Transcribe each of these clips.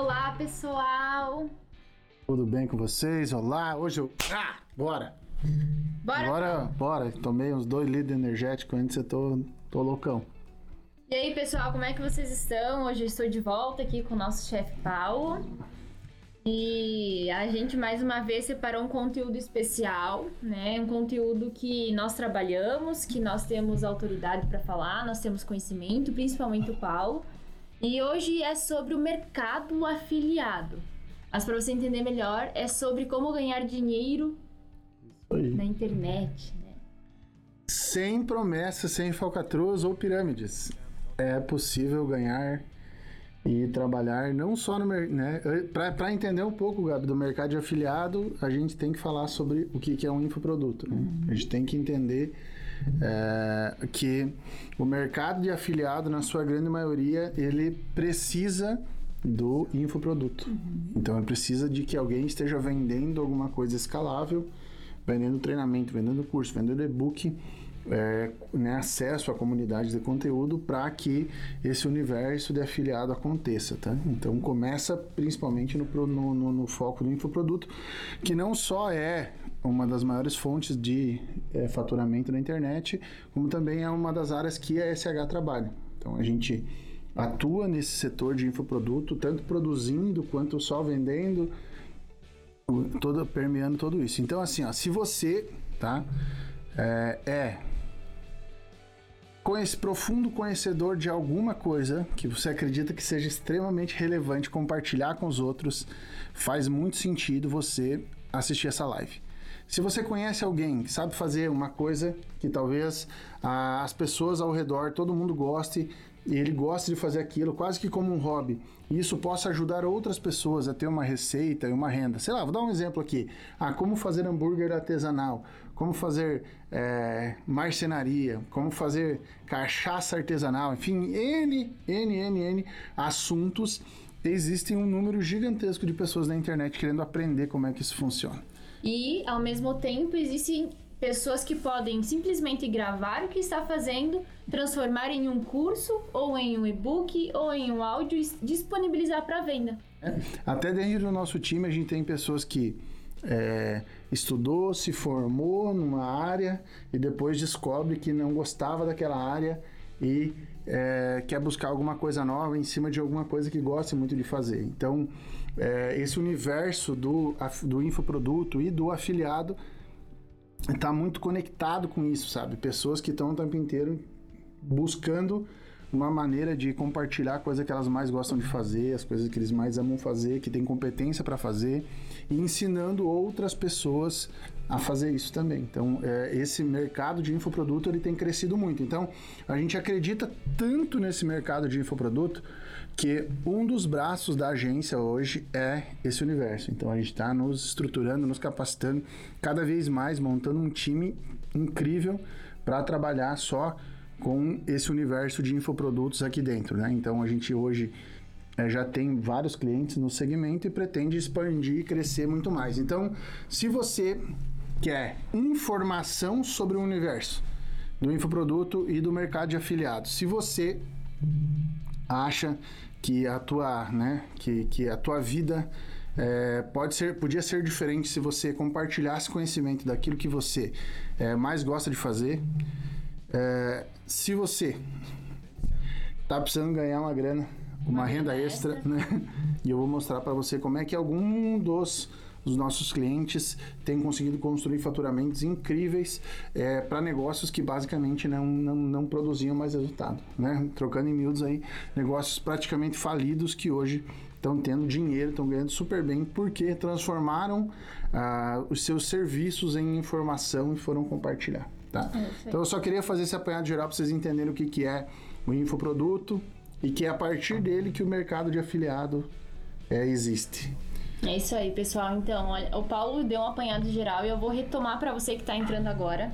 Olá, pessoal! Tudo bem com vocês? Olá! Hoje eu. Ah! Bora! Bora! Bora, bora. Tomei uns dois litros energéticos antes eu tô, tô loucão. E aí, pessoal, como é que vocês estão? Hoje eu estou de volta aqui com o nosso chefe Paulo. E a gente mais uma vez separou um conteúdo especial, né? Um conteúdo que nós trabalhamos, que nós temos autoridade para falar, nós temos conhecimento, principalmente o Paulo. E hoje é sobre o mercado afiliado. Mas para você entender melhor, é sobre como ganhar dinheiro na internet, né? Sem promessas, sem falcatruas ou pirâmides. É possível ganhar e trabalhar não só no mercado. Né? Para entender um pouco, Gabi, do mercado de afiliado, a gente tem que falar sobre o que, que é um infoproduto. Né? A gente tem que entender é, que o mercado de afiliado, na sua grande maioria, ele precisa do infoproduto. Então, ele precisa de que alguém esteja vendendo alguma coisa escalável, vendendo treinamento, vendendo curso, vendendo e-book, é, né, acesso à comunidade de conteúdo para que esse universo de afiliado aconteça, tá? Então começa principalmente no, no, no- no foco do infoproduto, que não só é uma das maiores fontes de é, faturamento na internet, como também é uma das áreas que a SH trabalha. Então a gente atua nesse setor de infoproduto, tanto produzindo quanto só vendendo, todo, permeando tudo isso. Então, assim, ó, se você tá, é, é conhece, profundo conhecedor de alguma coisa que você acredita que seja extremamente relevante compartilhar com os outros, faz muito sentido você assistir essa live. Se você conhece alguém que sabe fazer uma coisa que talvez ah, as pessoas ao redor, todo mundo goste, e ele gosta de fazer aquilo quase que como um hobby, e isso possa ajudar outras pessoas a ter uma receita e uma renda. Sei lá, vou dar um exemplo aqui. Ah, como fazer hambúrguer artesanal, como fazer é, marcenaria, como fazer cachaça artesanal, enfim, N, N, N, N assuntos. Existem um número gigantesco de pessoas na internet querendo aprender como é que isso funciona. E, ao mesmo tempo, existem pessoas que podem simplesmente gravar o que está fazendo, transformar em um curso, ou em um e-book, ou em um áudio e disponibilizar para venda. Até dentro do nosso time a gente tem pessoas que é, estudou, se formou numa área e depois descobre que não gostava daquela área e é, quer buscar alguma coisa nova em cima de alguma coisa que gosta muito de fazer. Então, é, esse universo do, do infoproduto e do afiliado está muito conectado com isso, sabe? Pessoas que estão o tempo inteiro buscando uma maneira de compartilhar a coisa que elas mais gostam de fazer, as coisas que eles mais amam fazer, que têm competência para fazer, e ensinando outras pessoas a fazer isso também. Então, é, esse mercado de infoproduto ele tem crescido muito. Então, a gente acredita tanto nesse mercado de infoproduto que um dos braços da agência hoje é esse universo. Então, a gente está nos estruturando, nos capacitando cada vez mais, montando um time incrível para trabalhar só com esse universo de infoprodutos aqui dentro, né? Então a gente hoje eh, já tem vários clientes no segmento e pretende expandir e crescer muito mais. Então, se você quer informação sobre o universo do infoproduto e do mercado de afiliados, se você acha que a tua, né, que, que a tua vida é, pode ser, podia ser diferente se você compartilhasse conhecimento daquilo que você é, mais gosta de fazer. É, se você tá precisando ganhar uma grana, uma, Uma renda renda extra, extra. né? E eu vou mostrar para você como é que algum dos os nossos clientes têm conseguido construir faturamentos incríveis para negócios que basicamente não, não, não produziam mais resultado. Né? Trocando em miúdos aí, negócios praticamente falidos que hoje estão tendo dinheiro, estão ganhando super bem, porque transformaram ah, os seus serviços em informação e foram compartilhar. Tá? É. Então eu só queria fazer esse apanhado geral para vocês entenderem o que, que é o infoproduto e que é a partir dele que o mercado de afiliado é, existe. É isso aí, pessoal. Então, olha, o Paulo deu um apanhado geral e eu vou retomar para você que está entrando agora.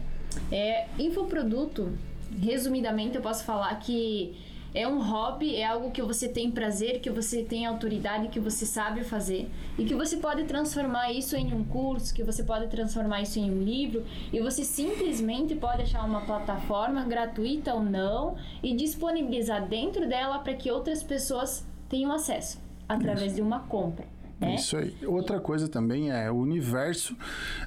É, infoproduto, resumidamente, eu posso falar que é um hobby, é algo que você tem prazer, que você tem autoridade, que você sabe fazer e que você pode transformar isso em um curso, que você pode transformar isso em um livro e você simplesmente pode achar uma plataforma gratuita ou não e disponibilizar dentro dela para que outras pessoas tenham acesso. através Isso. de uma compra. É? Isso aí. Outra coisa também é o universo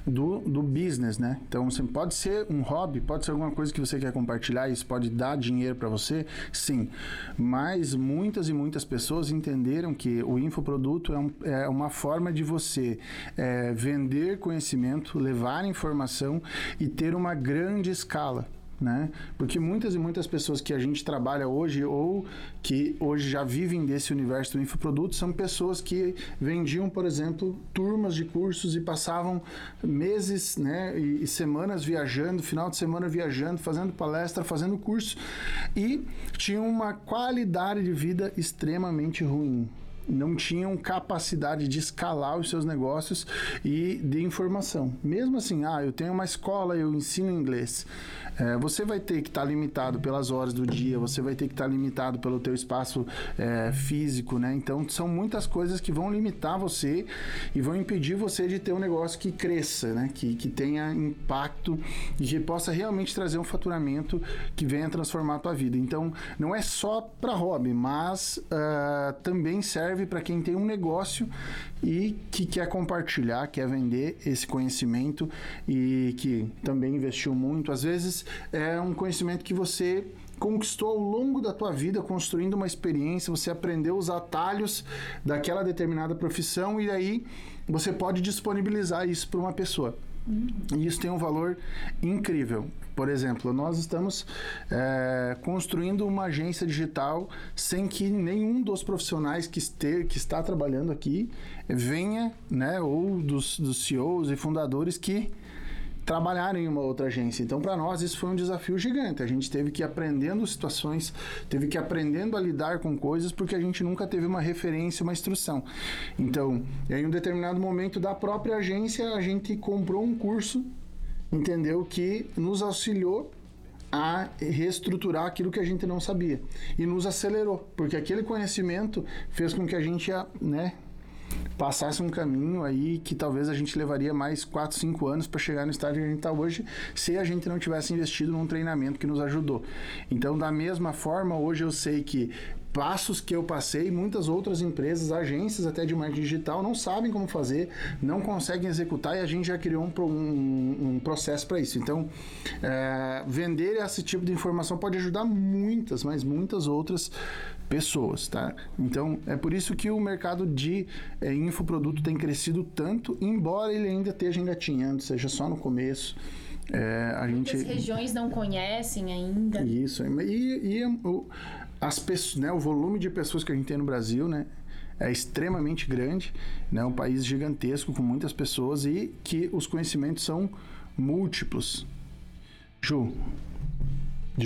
do, do business, né? Então, você pode ser um hobby, pode ser alguma coisa que você quer compartilhar, isso pode dar dinheiro para você, sim. Mas muitas e muitas pessoas entenderam que o infoproduto é, um, é uma forma de você é, vender conhecimento, levar informação e ter uma grande escala né? Porque muitas e muitas pessoas que a gente trabalha hoje ou que hoje já vivem desse universo do infoproduto são pessoas que vendiam, por exemplo, turmas de cursos e passavam meses, né, e, e semanas viajando, final de semana viajando, fazendo palestra, fazendo curso e tinham uma qualidade de vida extremamente ruim não tinham capacidade de escalar os seus negócios e de informação. Mesmo assim, ah, eu tenho uma escola, eu ensino inglês. É, você vai ter que estar tá limitado pelas horas do dia, você vai ter que estar tá limitado pelo teu espaço é, físico, né? Então, são muitas coisas que vão limitar você e vão impedir você de ter um negócio que cresça, né? Que, que tenha impacto e que possa realmente trazer um faturamento que venha transformar a tua vida. Então, não é só para hobby, mas uh, também serve para quem tem um negócio e que quer compartilhar, quer vender esse conhecimento e que também investiu muito. Às vezes é um conhecimento que você conquistou ao longo da tua vida, construindo uma experiência, você aprendeu os atalhos daquela determinada profissão e aí você pode disponibilizar isso para uma pessoa. E isso tem um valor incrível. Por exemplo, nós estamos é, construindo uma agência digital sem que nenhum dos profissionais que, este, que está trabalhando aqui venha, né, ou dos, dos CEOs e fundadores que trabalhar em uma outra agência. Então, para nós, isso foi um desafio gigante. A gente teve que ir aprendendo situações, teve que ir aprendendo a lidar com coisas, porque a gente nunca teve uma referência, uma instrução. Então, em um determinado momento da própria agência, a gente comprou um curso, entendeu? Que nos auxiliou a reestruturar aquilo que a gente não sabia e nos acelerou, porque aquele conhecimento fez com que a gente, né, passasse um caminho aí que talvez a gente levaria mais 4, 5 anos para chegar no estágio que a gente está hoje, se a gente não tivesse investido num treinamento que nos ajudou. Então, da mesma forma, hoje eu sei que passos que eu passei, muitas outras empresas, agências até de marketing digital não sabem como fazer, não conseguem executar e a gente já criou um, um, um processo para isso. Então, é, vender esse tipo de informação pode ajudar muitas, mas muitas outras pessoas, tá? Então, é por isso que o mercado de é, infoproduto tem crescido tanto, embora ele ainda esteja engatinhando, seja só no começo. É, a Muitas gente... regiões não conhecem ainda. Isso. E, e o, as pessoas, né, o volume de pessoas que a gente tem no Brasil, né, é extremamente grande, né, um país gigantesco com muitas pessoas e que os conhecimentos são múltiplos. Ju,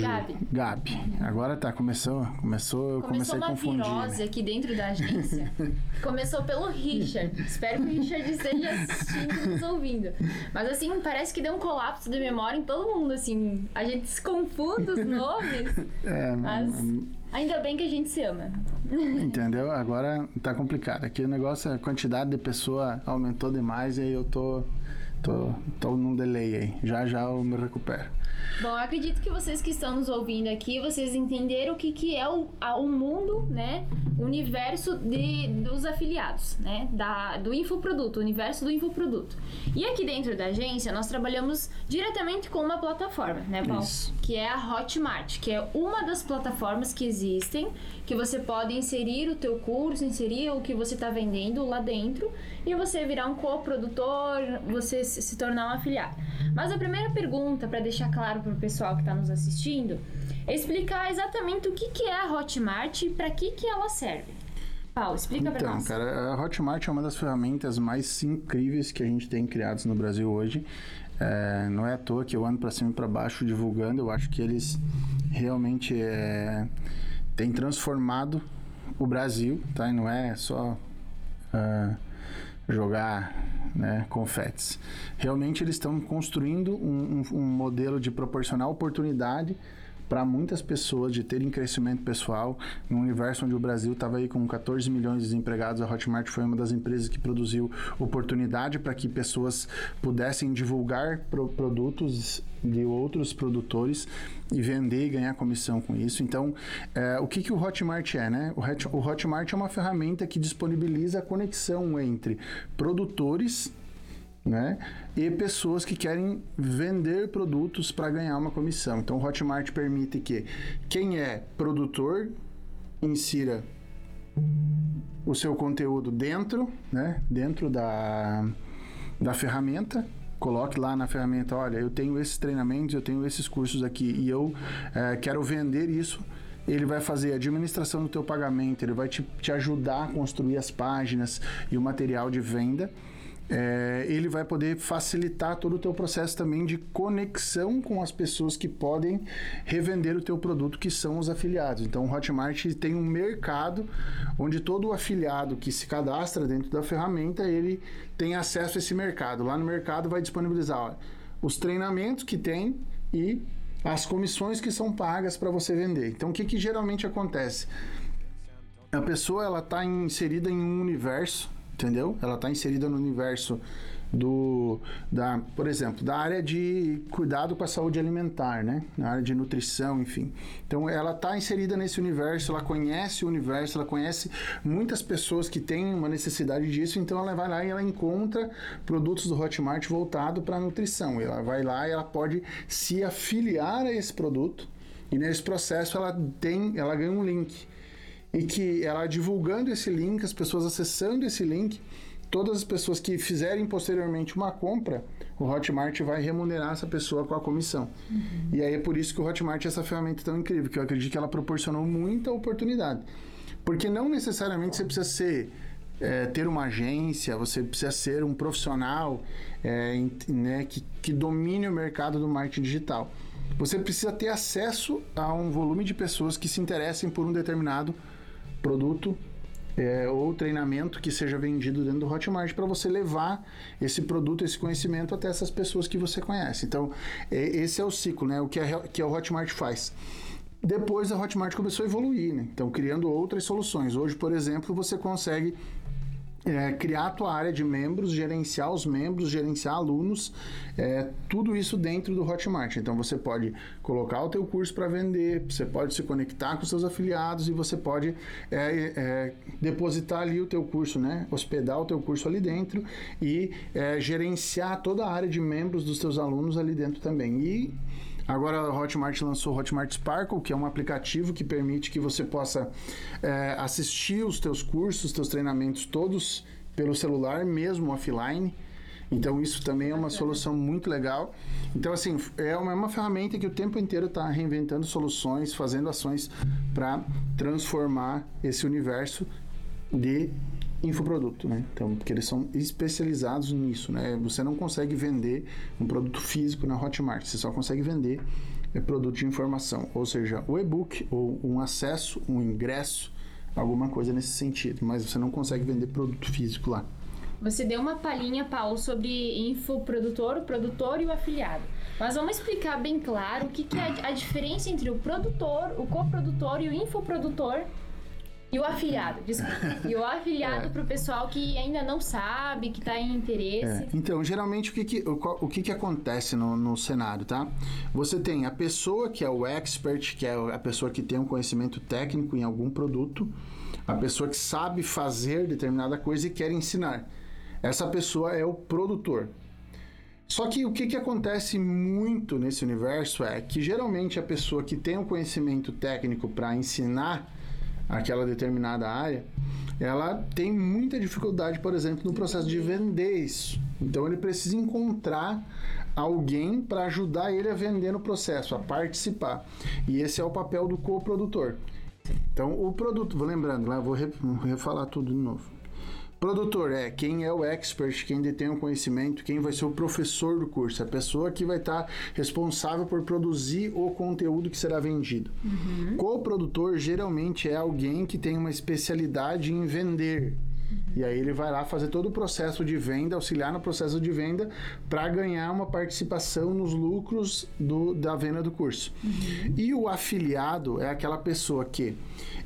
Gabi. Gabi. Agora tá, começou, começou, começou uma virose aqui dentro da agência. começou pelo Richard. Espero que o Richard esteja assistindo, nos ouvindo. Mas assim, parece que deu um colapso de memória em todo mundo, assim. A gente se confunde os nomes. É, mas ainda bem que a gente se ama. Entendeu? Agora tá complicado. Aqui o negócio, a quantidade de pessoa aumentou demais e aí eu tô tô, tô num delay aí. Já já eu me recupero. Bom, eu acredito que vocês que estão nos ouvindo aqui, vocês entenderam o que, que é o, a, o mundo, né? O universo de, dos afiliados, né? Da, do infoproduto, o universo do infoproduto. E aqui dentro da agência, nós trabalhamos diretamente com uma plataforma, né, Paulo? Isso. Que é a Hotmart, que é uma das plataformas que existem, que você pode inserir o teu curso, inserir o que você está vendendo lá dentro e você virar um coprodutor, você se tornar um afiliado. Mas a primeira pergunta, para deixar claro para o pessoal que está nos assistindo, explicar exatamente o que, que é a Hotmart e para que, que ela serve. Paulo, explica então, para nós. Então, cara, a Hotmart é uma das ferramentas mais incríveis que a gente tem criadas no Brasil hoje. É, não é à toa que eu ando para cima e para baixo divulgando. Eu acho que eles realmente é, têm transformado o Brasil, tá? E não é só uh, jogar né, confetes. Realmente eles estão construindo um, um, um modelo de proporcionar oportunidade para muitas pessoas de terem crescimento pessoal. Um universo onde o Brasil estava aí com 14 milhões de desempregados, a Hotmart foi uma das empresas que produziu oportunidade para que pessoas pudessem divulgar pro produtos de outros produtores e vender e ganhar comissão com isso. Então, é, o que, que o Hotmart é, né? O Hotmart é uma ferramenta que disponibiliza a conexão entre produtores né? E pessoas que querem vender produtos para ganhar uma comissão. Então, o Hotmart permite que quem é produtor insira o seu conteúdo dentro, né? Dentro da, da ferramenta coloque lá na ferramenta, olha, eu tenho esses treinamentos, eu tenho esses cursos aqui e eu é, quero vender isso. Ele vai fazer a administração do teu pagamento, ele vai te, te ajudar a construir as páginas e o material de venda é, ele vai poder facilitar todo o teu processo também de conexão com as pessoas que podem revender o teu produto, que são os afiliados. Então, o Hotmart tem um mercado onde todo afiliado que se cadastra dentro da ferramenta, ele tem acesso a esse mercado. Lá no mercado vai disponibilizar ó, os treinamentos que tem e as comissões que são pagas para você vender. Então, o que, que geralmente acontece? A pessoa ela está inserida em um universo entendeu? Ela está inserida no universo do, da, por exemplo, da área de cuidado com a saúde alimentar, né? Na área de nutrição, enfim. Então, ela está inserida nesse universo, ela conhece o universo, ela conhece muitas pessoas que têm uma necessidade disso, então ela vai lá e ela encontra produtos do Hotmart voltado para nutrição. Ela vai lá e ela pode se afiliar a esse produto e nesse processo ela tem, ela ganha um link e que ela divulgando esse link, as pessoas acessando esse link, todas as pessoas que fizerem posteriormente uma compra, o Hotmart vai remunerar essa pessoa com a comissão. Uhum. E aí é por isso que o Hotmart é essa ferramenta tão incrível, que eu acredito que ela proporcionou muita oportunidade. Porque não necessariamente você precisa ser é, ter uma agência, você precisa ser um profissional é, né, que, que domine o mercado do marketing digital. Você precisa ter acesso a um volume de pessoas que se interessem por um determinado produto é, ou treinamento que seja vendido dentro do Hotmart para você levar esse produto, esse conhecimento até essas pessoas que você conhece. Então, é, esse é o ciclo, né? O que a, que a Hotmart faz. Depois a Hotmart começou a evoluir, né? Então, criando outras soluções. Hoje, por exemplo, você consegue é, criar a tua área de membros, gerenciar os membros, gerenciar alunos, é, tudo isso dentro do Hotmart. Então você pode colocar o teu curso para vender, você pode se conectar com seus afiliados e você pode é, é, depositar ali o teu curso, né? hospedar o teu curso ali dentro e é, gerenciar toda a área de membros dos teus alunos ali dentro também. E Agora a Hotmart lançou o Hotmart Sparkle, que é um aplicativo que permite que você possa é, assistir os teus cursos, os teus treinamentos todos pelo celular, mesmo offline. Então isso também é uma solução muito legal. Então assim é uma, é uma ferramenta que o tempo inteiro está reinventando soluções, fazendo ações para transformar esse universo de infoproduto, né? Então, porque eles são especializados nisso, né? Você não consegue vender um produto físico na Hotmart, você só consegue vender é, produto de informação, ou seja, o e-book ou um acesso, um ingresso, alguma coisa nesse sentido, mas você não consegue vender produto físico lá. Você deu uma palhinha, Paulo, sobre infoprodutor, o produtor e o afiliado. Mas vamos explicar bem claro o que, que é a diferença entre o produtor, o coprodutor e o infoprodutor e o afiliado, desculpa. E o afiliado é. para o pessoal que ainda não sabe, que está em interesse. É. Então, geralmente, o que, que, o, o que, que acontece no, no cenário, tá? Você tem a pessoa que é o expert, que é a pessoa que tem um conhecimento técnico em algum produto, a pessoa que sabe fazer determinada coisa e quer ensinar. Essa pessoa é o produtor. Só que o que, que acontece muito nesse universo é que geralmente a pessoa que tem um conhecimento técnico para ensinar aquela determinada área, ela tem muita dificuldade, por exemplo, no processo de vender isso. Então ele precisa encontrar alguém para ajudar ele a vender no processo, a participar. E esse é o papel do coprodutor. Então o produto, vou lembrando, lá vou refalar tudo de novo. Produtor é quem é o expert, quem detém o conhecimento, quem vai ser o professor do curso, a pessoa que vai estar tá responsável por produzir o conteúdo que será vendido. Uhum. Co-produtor geralmente é alguém que tem uma especialidade em vender. E aí ele vai lá fazer todo o processo de venda, auxiliar no processo de venda para ganhar uma participação nos lucros do, da venda do curso. Uhum. E o afiliado é aquela pessoa que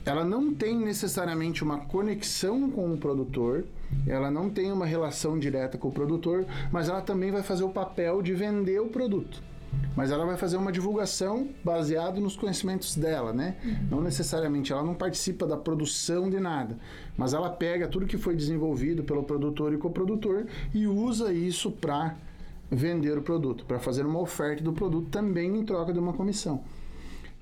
ela não tem necessariamente uma conexão com o produtor, ela não tem uma relação direta com o produtor, mas ela também vai fazer o papel de vender o produto mas ela vai fazer uma divulgação baseado nos conhecimentos dela, né? Uhum. Não necessariamente, ela não participa da produção de nada, mas ela pega tudo que foi desenvolvido pelo produtor e coprodutor e usa isso para vender o produto, para fazer uma oferta do produto também em troca de uma comissão.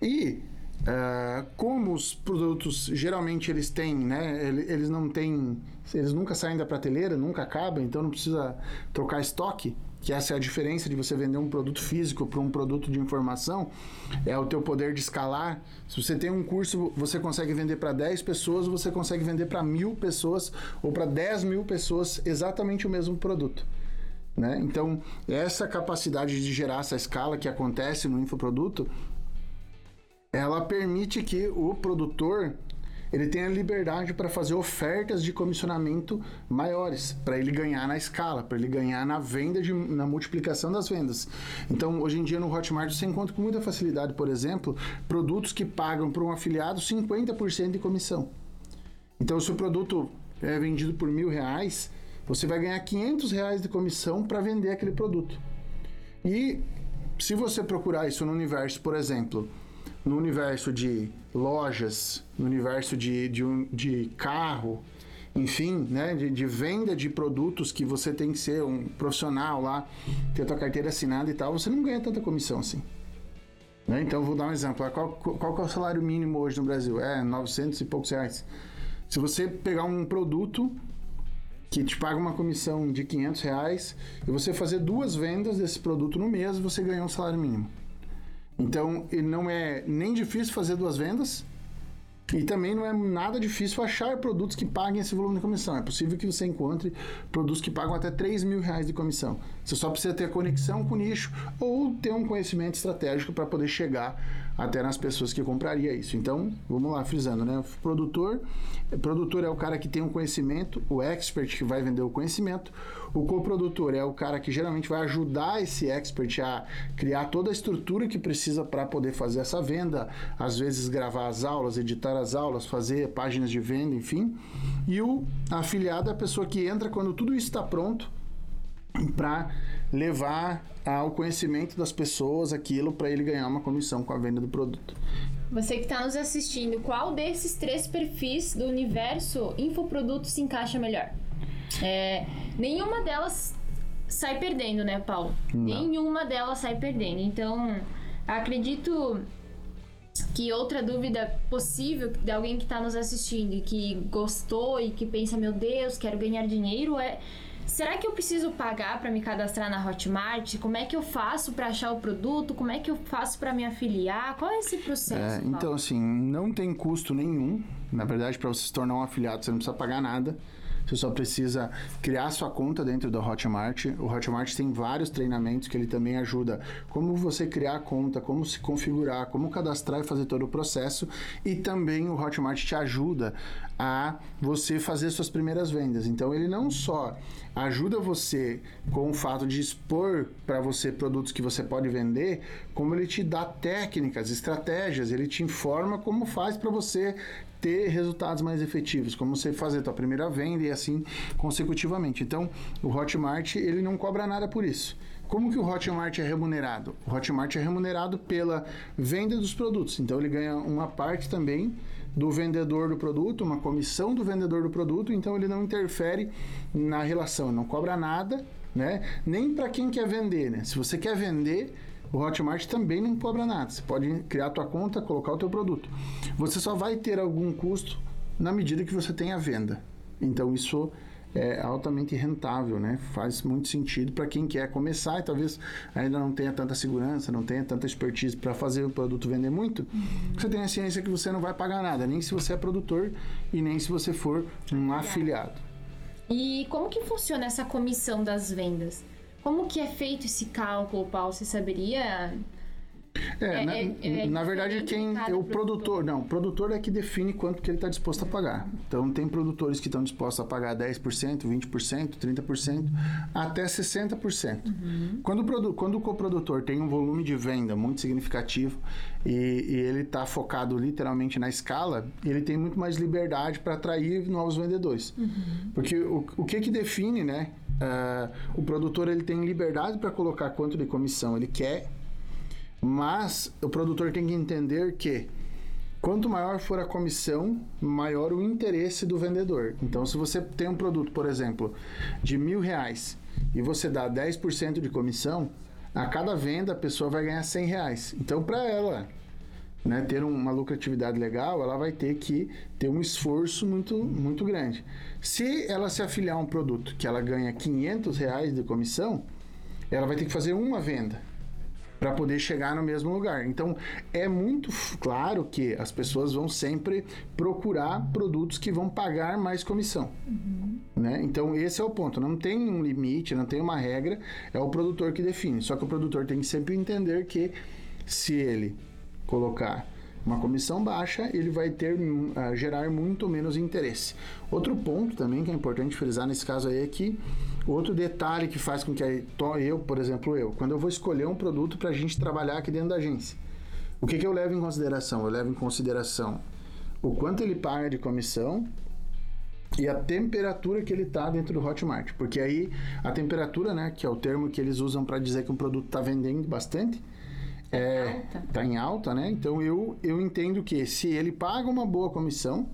E uh, como os produtos geralmente eles têm, né? Eles não têm, eles nunca saem da prateleira, nunca acabam, então não precisa trocar estoque que essa é a diferença de você vender um produto físico para um produto de informação, é o teu poder de escalar. Se você tem um curso, você consegue vender para 10 pessoas, você consegue vender para mil pessoas ou para 10 mil pessoas exatamente o mesmo produto. Né? Então, essa capacidade de gerar essa escala que acontece no infoproduto, ela permite que o produtor ele tem a liberdade para fazer ofertas de comissionamento maiores, para ele ganhar na escala, para ele ganhar na venda, de, na multiplicação das vendas. Então, hoje em dia no Hotmart você encontra com muita facilidade, por exemplo, produtos que pagam para um afiliado 50% de comissão. Então, se o produto é vendido por mil reais, você vai ganhar 500 reais de comissão para vender aquele produto. E se você procurar isso no universo, por exemplo, no universo de lojas, no universo de, de, um, de carro, enfim, né, de, de, venda de produtos que você tem que ser um profissional lá, ter a tua carteira assinada e tal, você não ganha tanta comissão assim. Né? Então, vou dar um exemplo. Qual, qual é o salário mínimo hoje no Brasil? É 900 e poucos reais. Se você pegar um produto que te paga uma comissão de 500 reais e você fazer duas vendas desse produto no mês, você ganha um salário mínimo. Então, não é nem difícil fazer duas vendas e também não é nada difícil achar produtos que paguem esse volume de comissão. É possível que você encontre produtos que pagam até 3 mil reais de comissão. Você só precisa ter conexão com o nicho ou ter um conhecimento estratégico para poder chegar até nas pessoas que compraria isso. Então, vamos lá, frisando, né? O produtor, o produtor é o cara que tem um conhecimento, o expert que vai vender o conhecimento, o coprodutor é o cara que geralmente vai ajudar esse expert a criar toda a estrutura que precisa para poder fazer essa venda, às vezes gravar as aulas, editar as aulas, fazer páginas de venda, enfim. E o afiliado é a pessoa que entra quando tudo isso está pronto para levar ao conhecimento das pessoas aquilo para ele ganhar uma comissão com a venda do produto. Você que está nos assistindo, qual desses três perfis do universo infoproduto se encaixa melhor? É, nenhuma delas sai perdendo, né, Paulo? Não. Nenhuma delas sai perdendo. Então, acredito que outra dúvida possível de alguém que está nos assistindo e que gostou e que pensa, meu Deus, quero ganhar dinheiro é Será que eu preciso pagar para me cadastrar na Hotmart? Como é que eu faço para achar o produto? Como é que eu faço para me afiliar? Qual é esse processo? É, então, assim, não tem custo nenhum. Na verdade, para você se tornar um afiliado, você não precisa pagar nada. Você só precisa criar sua conta dentro da Hotmart. O Hotmart tem vários treinamentos que ele também ajuda como você criar a conta, como se configurar, como cadastrar e fazer todo o processo. E também o Hotmart te ajuda a você fazer suas primeiras vendas. Então ele não só ajuda você com o fato de expor para você produtos que você pode vender, como ele te dá técnicas, estratégias, ele te informa como faz para você ter resultados mais efetivos, como você fazer a tua primeira venda e assim consecutivamente. Então, o Hotmart, ele não cobra nada por isso. Como que o Hotmart é remunerado? O Hotmart é remunerado pela venda dos produtos. Então, ele ganha uma parte também do vendedor do produto, uma comissão do vendedor do produto, então ele não interfere na relação, não cobra nada, né? Nem para quem quer vender, né? Se você quer vender, o Hotmart também não cobra nada. Você pode criar a tua conta, colocar o teu produto. Você só vai ter algum custo na medida que você tem a venda. Então isso é altamente rentável, né? Faz muito sentido para quem quer começar e talvez ainda não tenha tanta segurança, não tenha tanta expertise para fazer o produto vender muito. Você tem a ciência que você não vai pagar nada, nem se você é produtor e nem se você for um afiliado. E como que funciona essa comissão das vendas? Como que é feito esse cálculo, Paulo? Você saberia É, é, na, é, é na verdade, quem é o produtor. Não, o produtor é que define quanto que ele está disposto a pagar. Então, tem produtores que estão dispostos a pagar 10%, 20%, 30%, até 60%. Uhum. Quando, o quando o coprodutor tem um volume de venda muito significativo e, e ele está focado literalmente na escala, ele tem muito mais liberdade para atrair novos vendedores. Uhum. Porque o, o que que define, né? Uh, o produtor ele tem liberdade para colocar quanto de comissão ele quer mas o produtor tem que entender que quanto maior for a comissão, maior o interesse do vendedor. Então, se você tem um produto, por exemplo, de mil reais e você dá 10% de comissão, a cada venda a pessoa vai ganhar 100 reais. Então, para ela né, ter uma lucratividade legal, ela vai ter que ter um esforço muito, muito grande. Se ela se afiliar a um produto que ela ganha 500 reais de comissão, ela vai ter que fazer uma venda para poder chegar no mesmo lugar. Então, é muito claro que as pessoas vão sempre procurar produtos que vão pagar mais comissão. Uhum. Né? Então, esse é o ponto. Não tem um limite, não tem uma regra, é o produtor que define. Só que o produtor tem que sempre entender que se ele colocar uma comissão baixa, ele vai ter uh, gerar muito menos interesse. Outro ponto também que é importante frisar nesse caso aí é que outro detalhe que faz com que eu, por exemplo, eu, quando eu vou escolher um produto para a gente trabalhar aqui dentro da agência, o que, que eu levo em consideração? Eu levo em consideração o quanto ele paga de comissão e a temperatura que ele está dentro do Hotmart, porque aí a temperatura, né, que é o termo que eles usam para dizer que um produto está vendendo bastante, é, tá em alta, né? Então eu, eu entendo que se ele paga uma boa comissão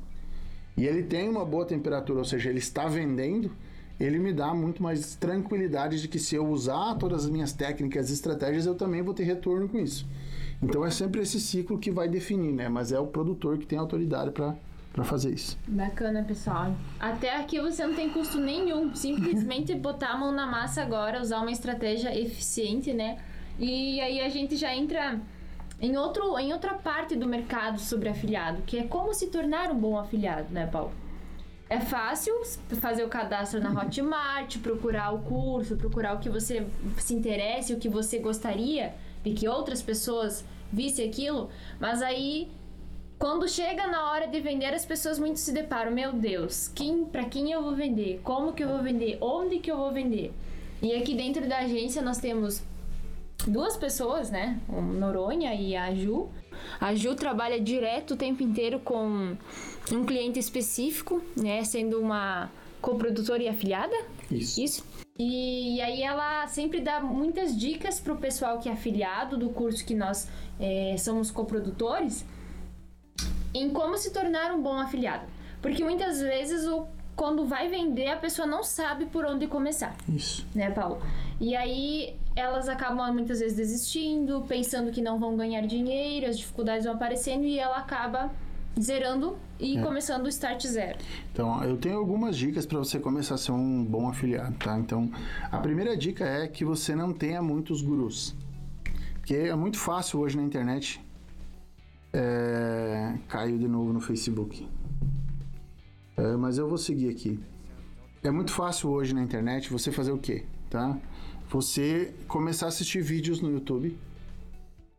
e ele tem uma boa temperatura, ou seja, ele está vendendo, ele me dá muito mais tranquilidade de que se eu usar todas as minhas técnicas e estratégias, eu também vou ter retorno com isso. Então é sempre esse ciclo que vai definir, né? Mas é o produtor que tem autoridade para para fazer isso. Bacana, pessoal. Até aqui você não tem custo nenhum, simplesmente botar a mão na massa agora, usar uma estratégia eficiente, né? E aí a gente já entra em, outro, em outra parte do mercado sobre afiliado, que é como se tornar um bom afiliado, né, Paulo? É fácil fazer o cadastro na Hotmart, procurar o curso, procurar o que você se interesse, o que você gostaria de que outras pessoas vissem aquilo, mas aí quando chega na hora de vender, as pessoas muito se deparam, meu Deus, quem, para quem eu vou vender? Como que eu vou vender? Onde que eu vou vender? E aqui dentro da agência nós temos duas pessoas, né? O Noronha e a Ju. A Ju trabalha direto o tempo inteiro com um cliente específico, né? Sendo uma coprodutora e afiliada. Isso. Isso. E, aí ela sempre dá muitas dicas pro pessoal que é afiliado do curso que nós é, somos coprodutores em como se tornar um bom afiliado. Porque muitas vezes o quando vai vender, a pessoa não sabe por onde começar. Isso. Né, Paulo? E aí elas acabam muitas vezes desistindo, pensando que não vão ganhar dinheiro, as dificuldades vão aparecendo e ela acaba zerando e é. começando o start zero. Então, eu tenho algumas dicas para você começar a ser um bom afiliado, tá? Então, a primeira dica é que você não tenha muitos gurus. Porque é muito fácil hoje na internet. É... Caiu de novo no Facebook. É, mas eu vou seguir aqui. É muito fácil hoje na internet você fazer o quê? Tá? Você começar a assistir vídeos no YouTube.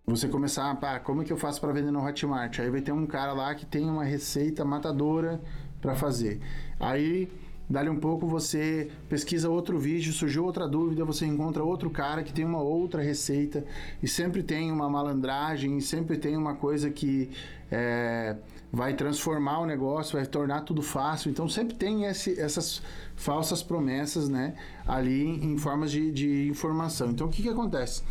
Você começar, pá, como é que eu faço para vender no Hotmart? Aí vai ter um cara lá que tem uma receita matadora para fazer. Aí Dali um pouco você pesquisa outro vídeo, surgiu outra dúvida, você encontra outro cara que tem uma outra receita e sempre tem uma malandragem, sempre tem uma coisa que é, vai transformar o negócio, vai tornar tudo fácil. Então sempre tem esse, essas falsas promessas, né, ali em formas de, de informação. Então o que, que acontece?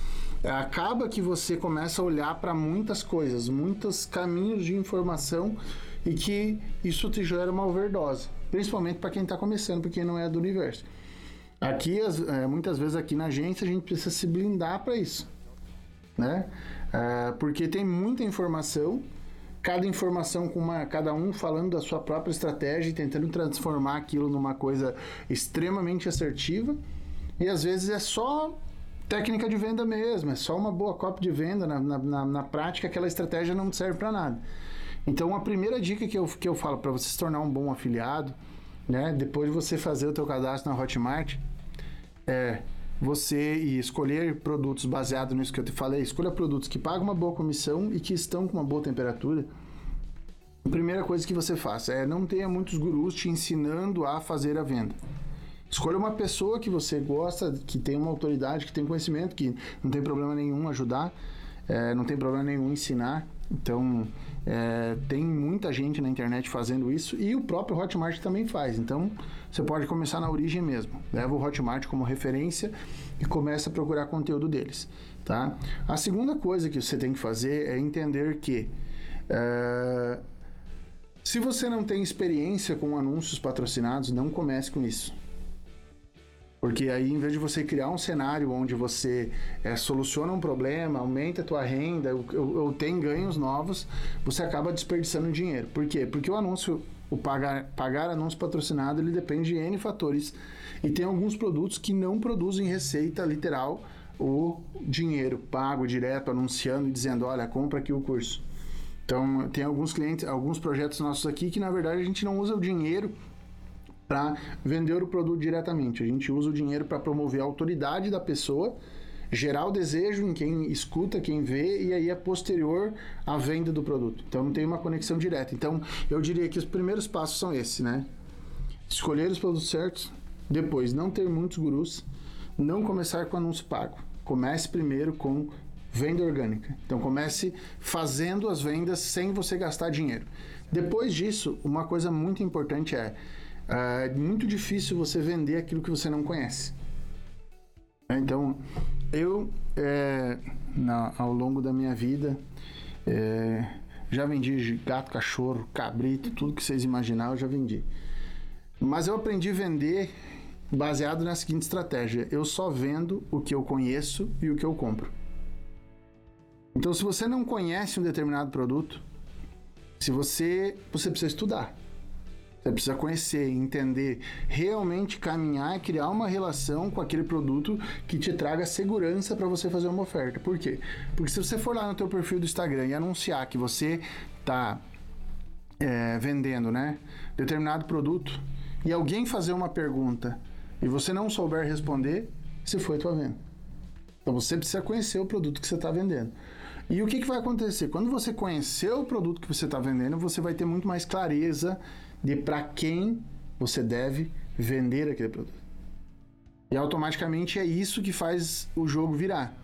Acaba que você começa a olhar para muitas coisas, muitos caminhos de informação e que isso te gera uma overdose principalmente para quem está começando, porque não é do universo. Aqui, as, é, muitas vezes aqui na agência, a gente precisa se blindar para isso, né? É, porque tem muita informação, cada informação com uma, cada um falando da sua própria estratégia e tentando transformar aquilo numa coisa extremamente assertiva. E às vezes é só técnica de venda mesmo, é só uma boa cópia de venda. Na, na, na prática, aquela estratégia não serve para nada. Então, a primeira dica que eu, que eu falo para você se tornar um bom afiliado, né, depois de você fazer o teu cadastro na Hotmart, é você e escolher produtos baseado nisso que eu te falei, escolha produtos que pagam uma boa comissão e que estão com uma boa temperatura. A primeira coisa que você faça é não tenha muitos gurus te ensinando a fazer a venda. Escolha uma pessoa que você gosta, que tem uma autoridade, que tem conhecimento, que não tem problema nenhum ajudar, é, não tem problema nenhum ensinar. Então, é, tem muita gente na internet fazendo isso e o próprio Hotmart também faz. Então, você pode começar na origem mesmo. Leva o Hotmart como referência e começa a procurar conteúdo deles. Tá? A segunda coisa que você tem que fazer é entender que é, se você não tem experiência com anúncios patrocinados, não comece com isso. Porque aí, em vez de você criar um cenário onde você é, soluciona um problema, aumenta a tua renda ou, ou, tem ganhos novos, você acaba desperdiçando dinheiro. Por quê? Porque o anúncio, o pagar, pagar anúncio patrocinado, ele depende de N fatores. E tem alguns produtos que não produzem receita literal o dinheiro pago direto, anunciando e dizendo, olha, compra aqui o curso. Então, tem alguns clientes, alguns projetos nossos aqui que, na verdade, a gente não usa o dinheiro para vender o produto diretamente. A gente usa o dinheiro para promover a autoridade da pessoa, gerar o desejo em quem escuta, quem vê, e aí é posterior à venda do produto. Então não tem uma conexão direta. Então eu diria que os primeiros passos são esses, né? Escolher os produtos certos, depois não ter muitos gurus, não começar com anúncio pago. Comece primeiro com venda orgânica. Então comece fazendo as vendas sem você gastar dinheiro. Depois disso, uma coisa muito importante é é muito difícil você vender aquilo que você não conhece. Então, eu, é, na, ao longo da minha vida, é, já vendi gato, cachorro, cabrito, tudo que vocês imaginaram, eu já vendi. Mas eu aprendi a vender baseado na seguinte estratégia: eu só vendo o que eu conheço e o que eu compro. Então, se você não conhece um determinado produto, se você você precisa estudar. Você precisa conhecer, entender, realmente caminhar criar uma relação com aquele produto que te traga segurança para você fazer uma oferta. Por quê? Porque se você for lá no teu perfil do Instagram e anunciar que você está é, vendendo, né, determinado produto e alguém fazer uma pergunta e você não souber responder, se foi tua venda. Então você precisa conhecer o produto que você está vendendo. E o que, que vai acontecer? Quando você conhecer o produto que você está vendendo, você vai ter muito mais clareza de para quem você deve vender aquele produto. E automaticamente é isso que faz o jogo virar.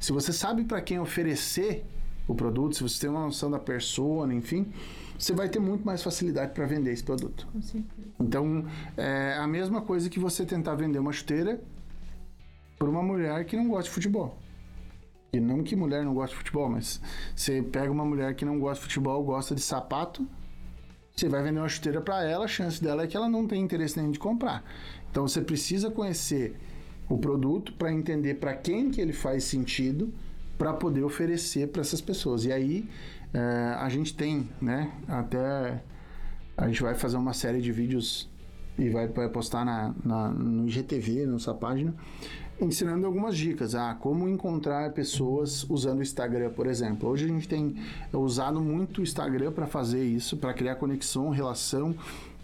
Se você sabe para quem oferecer o produto, se você tem uma noção da persona, enfim, você vai ter muito mais facilidade para vender esse produto. Com certeza. Então, é a mesma coisa que você tentar vender uma chuteira para uma mulher que não gosta de futebol. E não que mulher não gosta de futebol, mas você pega uma mulher que não gosta de futebol, gosta de sapato, você vai vender uma chuteira para ela, a chance dela é que ela não tem interesse nenhum de comprar. Então você precisa conhecer o produto para entender para quem que ele faz sentido para poder oferecer para essas pessoas. E aí é, a gente tem, né? Até a gente vai fazer uma série de vídeos e vai, postar na, na, no IGTV, na nossa página, ensinando algumas dicas. Ah, como encontrar pessoas usando o Instagram, por exemplo. Hoje a gente tem usado muito o Instagram para fazer isso, para criar conexão, relação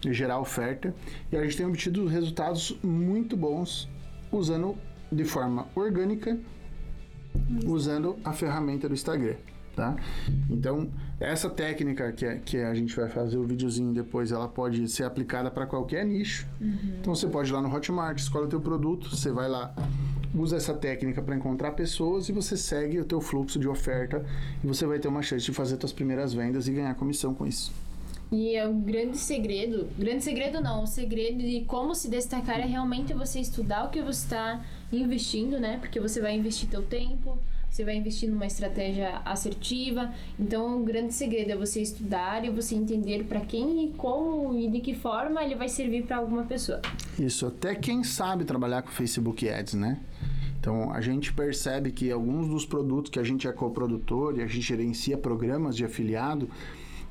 e gerar oferta. E a gente tem obtido resultados muito bons usando de forma orgânica, usando a ferramenta do Instagram tá? Então, essa técnica que, é, que a gente vai fazer o videozinho depois, ela pode ser aplicada para qualquer nicho. Uhum. Então, você pode ir lá no Hotmart, escolhe o teu produto, você vai lá, usa essa técnica para encontrar pessoas e você segue o teu fluxo de oferta e você vai ter uma chance de fazer suas primeiras vendas e ganhar comissão com isso. E é o grande segredo, grande segredo não, o segredo de como se destacar é realmente você estudar o que você está investindo, né? Porque você vai investir teu tempo, você vai investir numa estratégia assertiva. Então, o grande segredo é você estudar e você entender para quem e como e de que forma ele vai servir para alguma pessoa. Isso, até quem sabe trabalhar com Facebook Ads, né? Então, a gente percebe que alguns dos produtos que a gente é coprodutor e a gente gerencia programas de afiliado,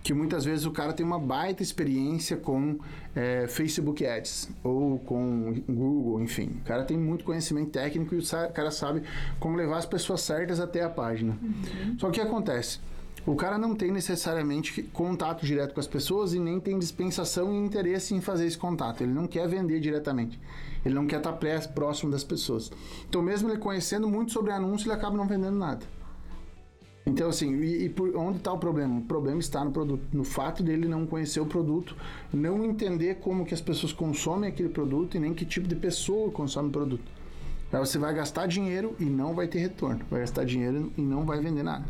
que muitas vezes o cara tem uma baita experiência com é, Facebook Ads ou com Google, enfim. O cara tem muito conhecimento técnico e o cara sabe como levar as pessoas certas até a página. Uhum. Só que o que acontece? o cara não tem necessariamente contato direto com as pessoas e nem tem dispensação e interesse em fazer esse contato. Ele não quer vender diretamente. Ele não quer estar próximo das pessoas. Então, mesmo ele conhecendo muito sobre anúncio, ele acaba não vendendo nada. Então, assim, e, e por, onde está o problema? O problema está no produto, no fato dele não conhecer o produto, não entender como que as pessoas consomem aquele produto e nem que tipo de pessoa consome o produto. Aí você vai gastar dinheiro e não vai ter retorno. Vai gastar dinheiro e não vai vender nada.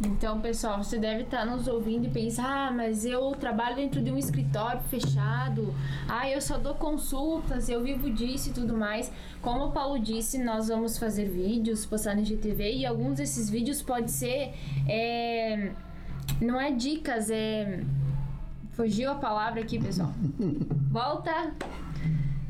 Então, pessoal, você deve estar nos ouvindo e pensar: ah, mas eu trabalho dentro de um escritório fechado, ah, eu só dou consultas, eu vivo disso e tudo mais. Como o Paulo disse, nós vamos fazer vídeos, postar no GTV e alguns desses vídeos pode ser. É, não é dicas, é. Fugiu a palavra aqui, pessoal. Volta.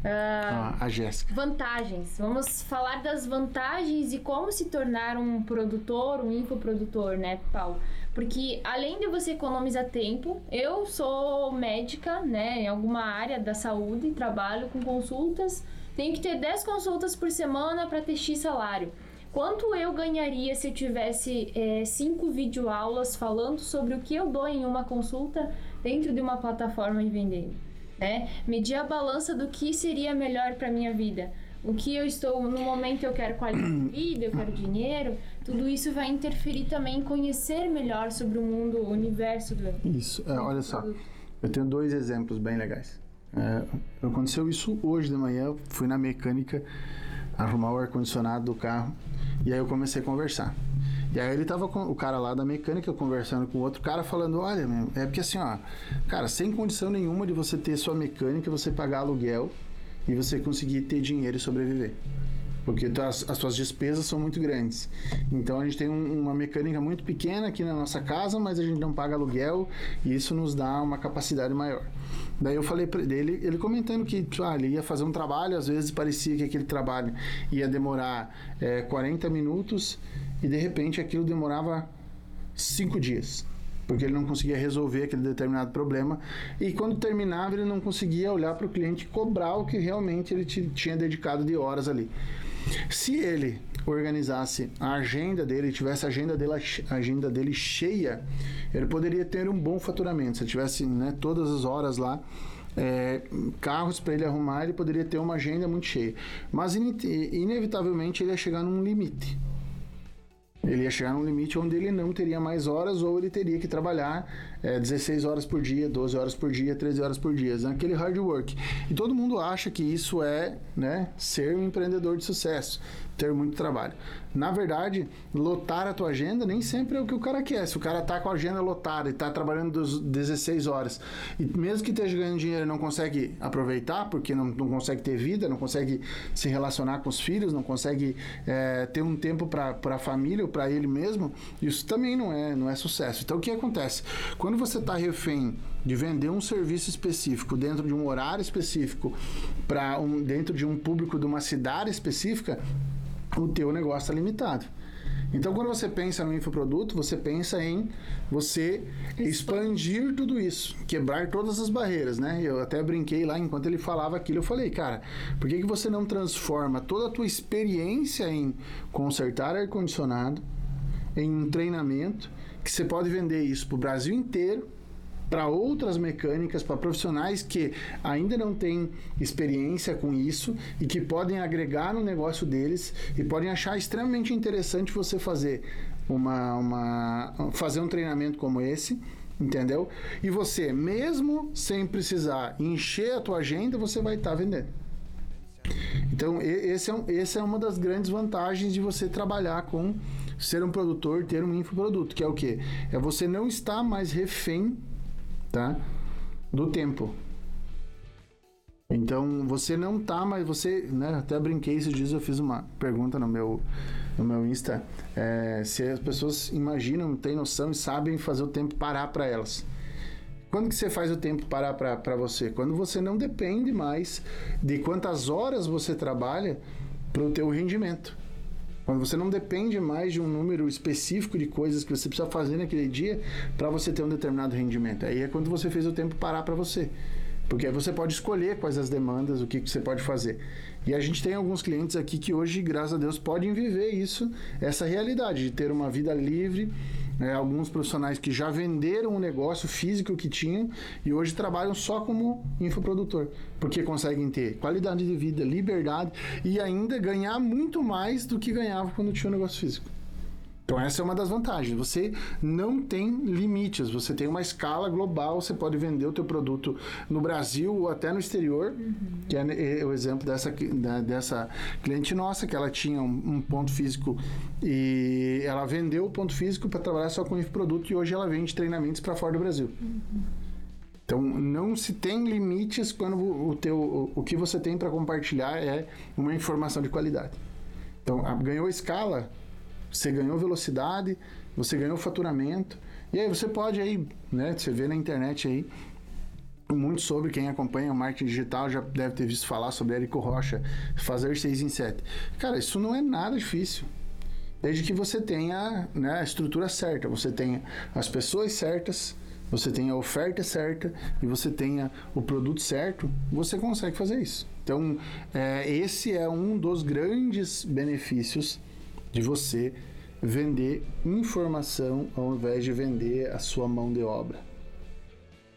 Uh, a Jéssica. Vantagens. Vamos falar das vantagens e como se tornar um produtor, um infoprodutor, né, Paulo? Porque além de você economizar tempo, eu sou médica, né, em alguma área da saúde, trabalho com consultas, tenho que ter 10 consultas por semana para ter X salário. Quanto eu ganharia se eu tivesse é, cinco videoaulas falando sobre o que eu dou em uma consulta dentro de uma plataforma e vendendo? Né? Medir a balança do que seria melhor para minha vida. O que eu estou no momento eu quero qualidade de vida, eu quero dinheiro, tudo isso vai interferir também em conhecer melhor sobre o mundo, o universo do Isso, é, olha só. Eu tenho dois exemplos bem legais. É, aconteceu isso hoje de manhã, fui na mecânica arrumar o ar condicionado do carro e aí eu comecei a conversar. E aí ele tava com o cara lá da mecânica conversando com outro cara falando, olha, meu, é porque assim, ó, cara, sem condição nenhuma de você ter sua mecânica, você pagar aluguel e você conseguir ter dinheiro e sobreviver. Porque as, as suas despesas são muito grandes. Então a gente tem um, uma mecânica muito pequena aqui na nossa casa, mas a gente não paga aluguel e isso nos dá uma capacidade maior. Daí eu falei para ele, ele comentando que ah, ele ia fazer um trabalho, às vezes parecia que aquele trabalho ia demorar é, 40 minutos e de repente aquilo demorava cinco dias porque ele não conseguia resolver aquele determinado problema e quando terminava ele não conseguia olhar para o cliente e cobrar o que realmente ele tinha dedicado de horas ali. Se ele organizasse a agenda dele, tivesse a agenda dele, a agenda dele cheia, ele poderia ter um bom faturamento. Se tivesse né, todas as horas lá, é, carros para ele arrumar, ele poderia ter uma agenda muito cheia. Mas inevitavelmente ele ia chegar num limite. Ele ia chegar num limite onde ele não teria mais horas ou ele teria que trabalhar é, 16 horas por dia, 12 horas por dia, 13 horas por dia, naquele hard work. E todo mundo acha que isso é né, ser um empreendedor de sucesso ter muito trabalho. Na verdade, lotar a tua agenda nem sempre é o que o cara quer. Se o cara tá com a agenda lotada e tá trabalhando 16 horas, e mesmo que esteja ganhando dinheiro não consegue aproveitar, porque não, não consegue ter vida, não consegue se relacionar com os filhos, não consegue é, ter um tempo para a família ou para ele mesmo, isso também não é, não é sucesso. Então o que acontece? Quando você está refém de vender um serviço específico dentro de um horário específico para um, dentro de um público de uma cidade específica, o teu negócio está limitado. Então, quando você pensa no infoproduto, você pensa em você expandir tudo isso, quebrar todas as barreiras, né? Eu até brinquei lá, enquanto ele falava aquilo, eu falei, cara, por que, que você não transforma toda a tua experiência em consertar ar-condicionado, em um treinamento, que você pode vender isso para o Brasil inteiro, para outras mecânicas, para profissionais que ainda não têm experiência com isso e que podem agregar no negócio deles e podem achar extremamente interessante você fazer uma, uma fazer um treinamento como esse entendeu? E você, mesmo sem precisar encher a tua agenda, você vai estar tá vendendo. Então, esse é, um, esse é uma das grandes vantagens de você trabalhar com ser um produtor, ter um infoproduto, que é o que? É você não estar mais refém tá? Do tempo. Então você não tá, mas você, né? Até brinquei esses dias, eu fiz uma pergunta no meu, no meu Insta, é, se as pessoas imaginam, têm noção e sabem fazer o tempo parar para elas. Quando que você faz o tempo parar para você? Quando você não depende mais de quantas horas você trabalha para o teu rendimento. Quando você não depende mais de um número específico de coisas que você precisa fazer naquele dia para você ter um determinado rendimento. Aí é quando você fez o tempo parar para você. Porque aí você pode escolher quais as demandas, o que, que você pode fazer. E a gente tem alguns clientes aqui que hoje, graças a Deus, podem viver isso, essa realidade de ter uma vida livre né, alguns profissionais que já venderam o negócio físico que tinham e hoje trabalham só como infoprodutor, porque conseguem ter qualidade de vida, liberdade e ainda ganhar muito mais do que ganhava quando tinha o um negócio físico. Então essa é uma das vantagens. Você não tem limites. Você tem uma escala global. Você pode vender o teu produto no Brasil ou até no exterior. Uhum. Que é, é o exemplo dessa, da, dessa cliente nossa que ela tinha um, um, ponto físico e ela vendeu o ponto físico para trabalhar só com produto e hoje ela vende treinamentos para fora do Brasil. Uhum. Então não se tem limites quando o teu o, o que você tem para compartilhar é uma informação de qualidade. Então a, ganhou escala você ganhou velocidade, você ganhou faturamento. E aí você pode aí, né? Você vê na internet aí muito sobre quem acompanha o marketing digital já deve ter visto falar sobre Érico Rocha, fazer 6 em 7. Cara, isso não é nada difícil. Desde que você tenha né, a estrutura certa, você tenha as pessoas certas, você tenha a oferta certa e você tenha o produto certo, você consegue fazer isso. Então, é, esse é um dos grandes benefícios de você vender informação ao invés de vender a sua mão de obra.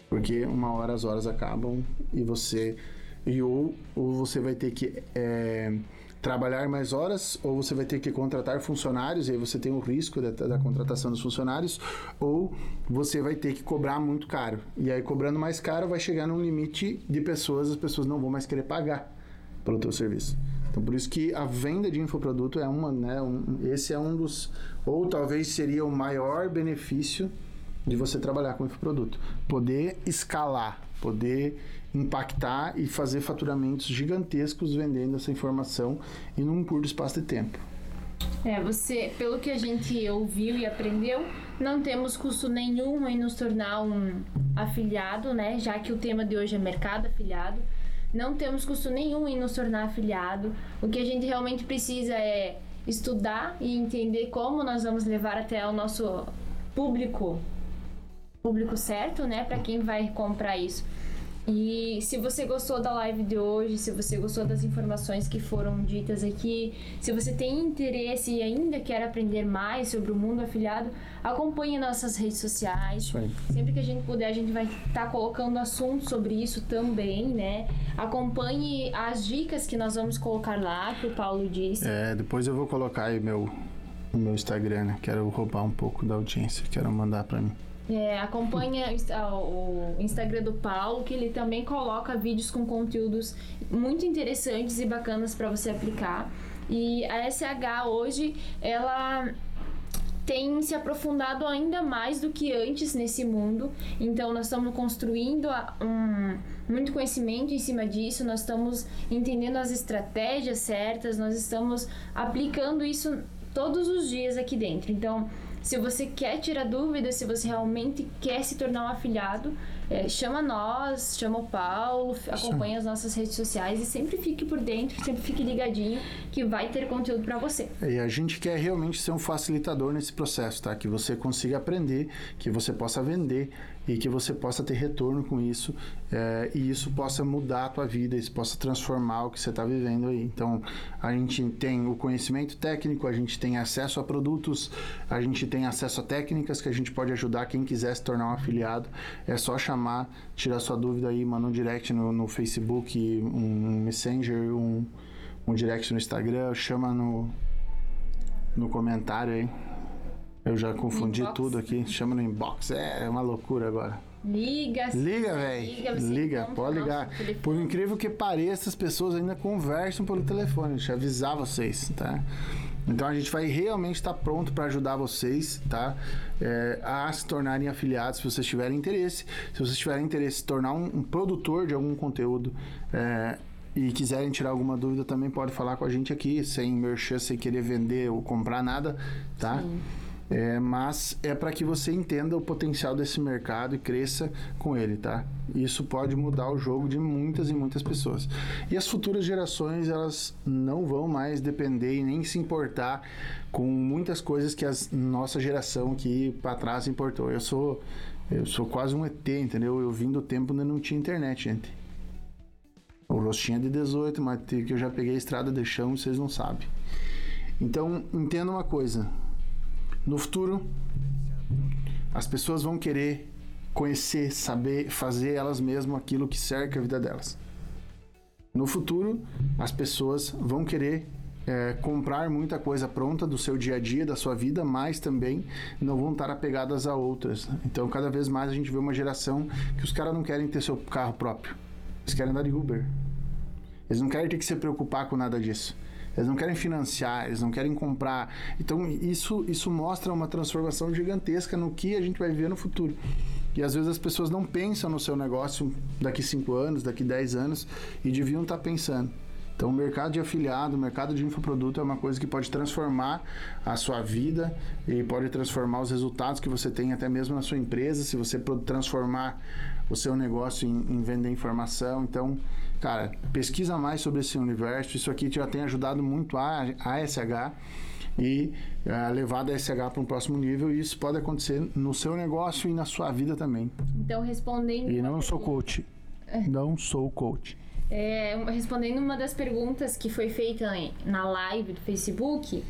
Porque uma hora as horas acabam e você e ou, ou você vai ter que é, trabalhar mais horas ou você vai ter que contratar funcionários e aí você tem o risco da, da, contratação dos funcionários ou você vai ter que cobrar muito caro e aí cobrando mais caro vai chegar num limite de pessoas as pessoas não vão mais querer pagar pelo teu serviço então, por isso que a venda de infoproduto é uma, né, um, esse é um dos, ou talvez seria o maior benefício de você trabalhar com infoproduto. Poder escalar, poder impactar e fazer faturamentos gigantescos vendendo essa informação em um curto espaço de tempo. É, você, pelo que a gente ouviu e aprendeu, não temos custo nenhum em nos tornar um afiliado, né? Já que o tema de hoje é mercado afiliado. Não temos custo nenhum em nos tornar afiliado. O que a gente realmente precisa é estudar e entender como nós vamos levar até o nosso público público certo, né, para quem vai comprar isso. E se você gostou da live de hoje, se você gostou das informações que foram ditas aqui, se você tem interesse e ainda quer aprender mais sobre o mundo afiliado, acompanhe nossas redes sociais. Sempre que a gente puder, a gente vai estar tá colocando assuntos sobre isso também, né? Acompanhe as dicas que nós vamos colocar lá, que o Paulo disse. É, depois eu vou colocar aí meu, o meu Instagram, né? Quero roubar um pouco da audiência, quero mandar para mim. É, acompanha o Instagram do Paulo, que ele também coloca vídeos com conteúdos muito interessantes e bacanas para você aplicar. E a SH hoje, ela tem se aprofundado ainda mais do que antes nesse mundo. Então, nós estamos construindo um, muito conhecimento em cima disso, nós estamos entendendo as estratégias certas, nós estamos aplicando isso todos os dias aqui dentro. Então, se você quer tirar dúvidas, se você realmente quer se tornar um afiliado, é, chama nós, chama o Paulo, acompanha as nossas redes sociais e sempre fique por dentro, sempre fique ligadinho que vai ter conteúdo para você. E a gente quer realmente ser um facilitador nesse processo, tá? Que você consiga aprender, que você possa vender e que você possa ter retorno com isso é, e isso possa mudar a tua vida, isso possa transformar o que você está vivendo aí. Então, a gente tem o conhecimento técnico, a gente tem acesso a produtos, a gente tem acesso a técnicas que a gente pode ajudar quem quiser se tornar um afiliado. É só chamar, tirar sua dúvida aí, manda um direct no, no Facebook, um Messenger, um, um direct no Instagram, chama no, no comentário aí. Eu já confundi inbox. tudo aqui. Chama no inbox. É, é uma loucura agora. Liga, liga, velho. Liga, liga pode ligar. Por incrível que pareça, as pessoas ainda conversam pelo telefone. Deixa eu avisar vocês, tá? Então a gente vai realmente estar tá pronto para ajudar vocês, tá? É, a se tornarem afiliados, se vocês tiverem interesse. Se vocês tiverem interesse em se tornar um, um produtor de algum conteúdo é, e quiserem tirar alguma dúvida, também pode falar com a gente aqui, sem merchan, sem querer vender ou comprar nada, tá? Sim. É, mas é para que você entenda o potencial desse mercado e cresça com ele, tá? Isso pode mudar o jogo de muitas e muitas pessoas. E as futuras gerações, elas não vão mais depender e nem se importar com muitas coisas que a nossa geração aqui para trás importou. Eu sou eu sou quase um ET, entendeu? Eu vim do tempo onde não tinha internet, gente. O rostinho é de 18, mas que eu já peguei a estrada de chão, vocês não sabem. Então, entenda uma coisa no futuro, as pessoas vão querer conhecer, saber, fazer elas mesmas aquilo que cerca a vida delas. No futuro, as pessoas vão querer é, comprar muita coisa pronta do seu dia a dia, da sua vida, mas também não vão estar apegadas a outras. Então, cada vez mais a gente vê uma geração que os caras não querem ter seu carro próprio. Eles querem andar de Uber. Eles não querem ter que se preocupar com nada disso. Eles não querem financiar, eles não querem comprar. Então, isso, isso mostra uma transformação gigantesca no que a gente vai ver no futuro. E às vezes as pessoas não pensam no seu negócio daqui 5 anos, daqui 10 anos, e deviam estar pensando. Então, o mercado de afiliado, o mercado de infoproduto é uma coisa que pode transformar a sua vida e pode transformar os resultados que você tem até mesmo na sua empresa, se você transformar o seu negócio em, em vender informação. Então, cara, pesquisa mais sobre esse universo. Isso aqui já tem ajudado muito a, a SH e uh, levar da SH para um próximo nível. E isso pode acontecer no seu negócio e na sua vida também. Então, respondendo. E não sou coach. Não sou coach. É, respondendo uma das perguntas que foi feita na live do Facebook,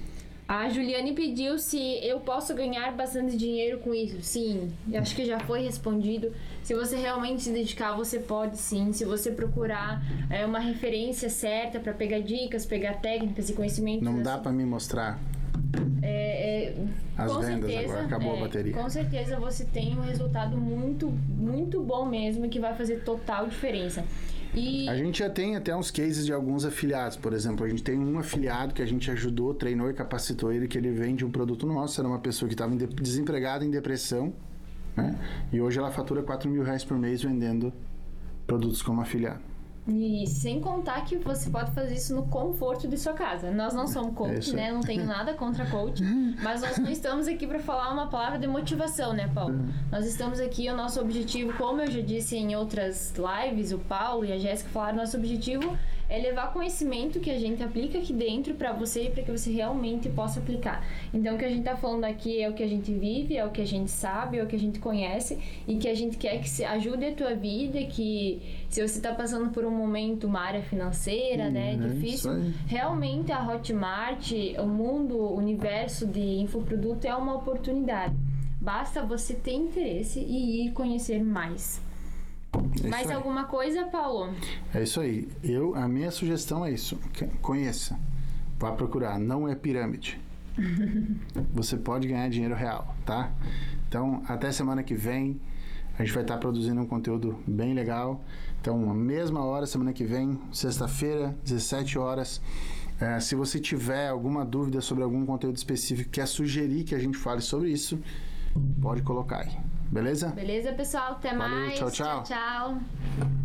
a Juliane pediu se eu posso ganhar bastante dinheiro com isso. Sim, acho que já foi respondido. Se você realmente se dedicar, você pode sim. Se você procurar é, uma referência certa para pegar dicas, pegar técnicas e conhecimentos. Não dá assim, para me mostrar. É, é, As com vendas certeza, agora, acabou é, a bateria. Com certeza você tem um resultado muito, muito bom mesmo que vai fazer total diferença. E... A gente já tem até uns cases de alguns afiliados, por exemplo, a gente tem um afiliado que a gente ajudou, treinou e capacitou ele, que ele vende um produto nosso, era uma pessoa que estava desempregada, em depressão, né? E hoje ela fatura 4 mil reais por mês vendendo produtos como afiliado. E sem contar que você pode fazer isso no conforto de sua casa. Nós não somos coach, é né? Não tenho nada contra coach, mas nós não estamos aqui para falar uma palavra de motivação, né, Paulo? Uhum. Nós estamos aqui, o nosso objetivo, como eu já disse em outras lives, o Paulo e a Jéssica falaram, nosso objetivo é levar conhecimento que a gente aplica aqui dentro para você para que você realmente possa aplicar. Então o que a gente está falando aqui é o que a gente vive, é o que a gente sabe, é o que a gente conhece e que a gente quer que ajude a tua vida, que se você está passando por um momento, uma área financeira, né, é difícil, realmente a Hotmart, o mundo, o universo de infoproduto é uma oportunidade. Basta você ter interesse e ir conhecer mais. É Mais alguma coisa, Paulo? É isso aí. Eu, a minha sugestão é isso. Conheça. Vá procurar. Não é pirâmide. Você pode ganhar dinheiro real, tá? Então, até semana que vem, a gente vai estar produzindo um conteúdo bem legal. Então, a mesma hora, semana que vem, sexta-feira, 17 horas. É, se você tiver alguma dúvida sobre algum conteúdo específico, quer sugerir que a gente fale sobre isso, pode colocar aí. Beleza? Beleza, pessoal. Até Valeu, mais. tchau, tchau. tchau. tchau.